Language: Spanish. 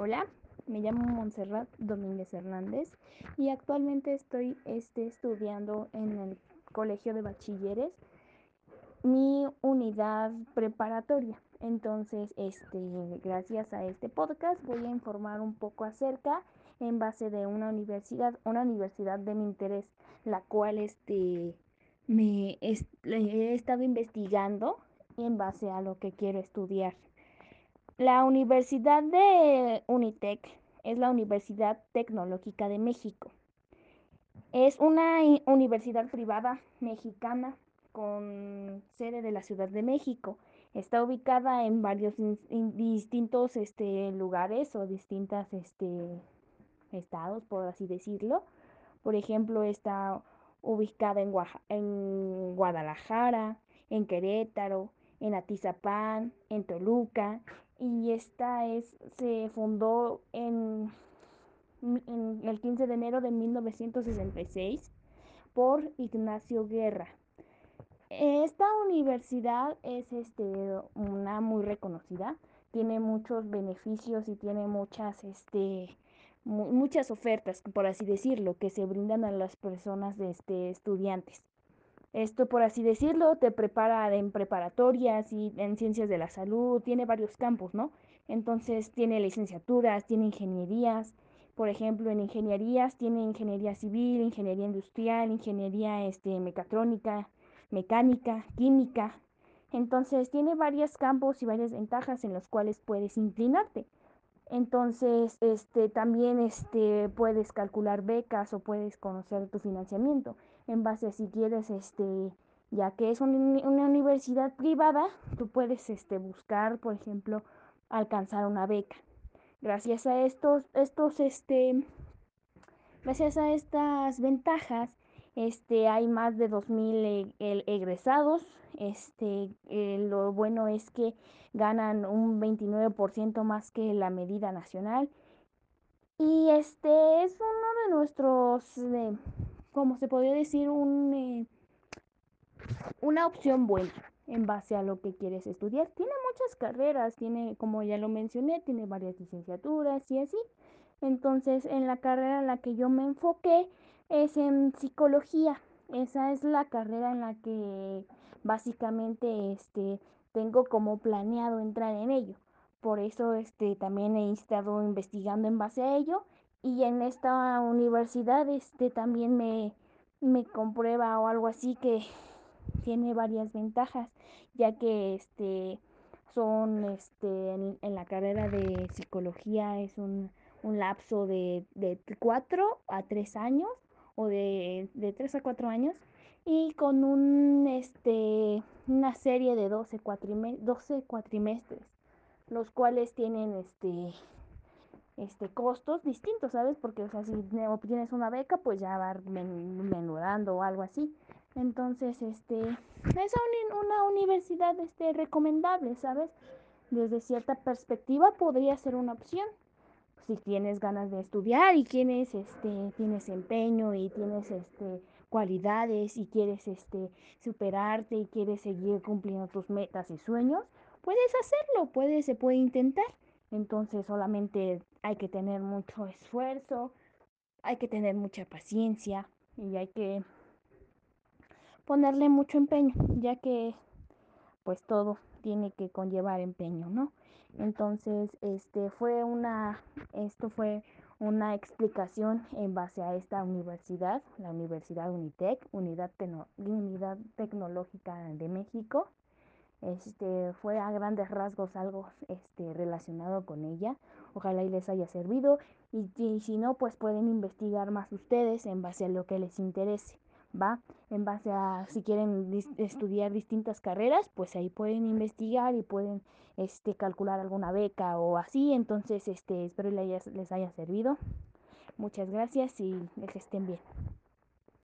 Hola, me llamo Montserrat Domínguez Hernández y actualmente estoy este, estudiando en el Colegio de Bachilleres mi unidad preparatoria. Entonces, este, gracias a este podcast voy a informar un poco acerca en base de una universidad, una universidad de mi interés, la cual este, me he estado investigando en base a lo que quiero estudiar. La Universidad de Unitec es la Universidad Tecnológica de México. Es una universidad privada mexicana con sede de la Ciudad de México. Está ubicada en varios distintos este, lugares o distintos este, estados, por así decirlo. Por ejemplo, está ubicada en, en Guadalajara, en Querétaro, en Atizapán, en Toluca, y esta es, se fundó en, el 15 de enero de 1966 por Ignacio Guerra. Esta universidad es este, una muy reconocida, tiene muchos beneficios y tiene muchas, este, muchas ofertas, por así decirlo, que se brindan a las personas de este, estudiantes. Esto, por así decirlo, te prepara en preparatorias y en ciencias de la salud, tiene varios campos, ¿no? Entonces tiene licenciaturas, tiene ingenierías, por ejemplo, en ingenierías tiene ingeniería civil, ingeniería industrial, ingeniería este, mecatrónica, mecánica, química. Entonces tiene varios campos y varias ventajas en los cuales puedes inclinarte. Entonces, este, también este, puedes calcular becas o puedes conocer tu financiamiento en base a si quieres, este, ya que es una universidad privada, tú puedes este, buscar, por ejemplo, alcanzar una beca. Gracias a estos, estos, este, gracias a estas ventajas, este, hay más de 2.000 e, egresados. Este, eh, lo bueno es que ganan un 29% más que la medida nacional. Y este es uno de nuestros eh, como se podría decir, un, eh, una opción buena en base a lo que quieres estudiar. Tiene muchas carreras, tiene, como ya lo mencioné, tiene varias licenciaturas y así. Entonces, en la carrera en la que yo me enfoqué es en psicología. Esa es la carrera en la que básicamente este, tengo como planeado entrar en ello. Por eso este, también he estado investigando en base a ello y en esta universidad este también me, me comprueba o algo así que tiene varias ventajas ya que este son este en, la carrera de psicología es un, un lapso de, de 4 a 3 años o de, de 3 a 4 años y con un este una serie de 12, 12 cuatrimestres los cuales tienen este este, costos distintos, ¿sabes? Porque, o sea, si obtienes una beca, pues ya va menudando o algo así. Entonces, este, es una universidad, este, recomendable, ¿sabes? Desde cierta perspectiva podría ser una opción. Si tienes ganas de estudiar y tienes, este, tienes empeño y tienes, este, cualidades y quieres, este, superarte y quieres seguir cumpliendo tus metas y sueños, puedes hacerlo, puedes, se puede intentar. Entonces solamente hay que tener mucho esfuerzo, hay que tener mucha paciencia y hay que ponerle mucho empeño, ya que pues todo tiene que conllevar empeño, ¿no? Entonces, este fue una esto fue una explicación en base a esta universidad, la Universidad Unitec, Unidad, Unidad Tecnológica de México. Este fue a grandes rasgos algo este relacionado con ella. Ojalá y les haya servido y, si no, pues pueden investigar más ustedes en base a lo que les interese, ¿va? En base a si quieren estudiar distintas carreras, pues ahí pueden investigar y pueden este calcular alguna beca o así, entonces este espero les haya, les haya servido. Muchas gracias y que estén bien.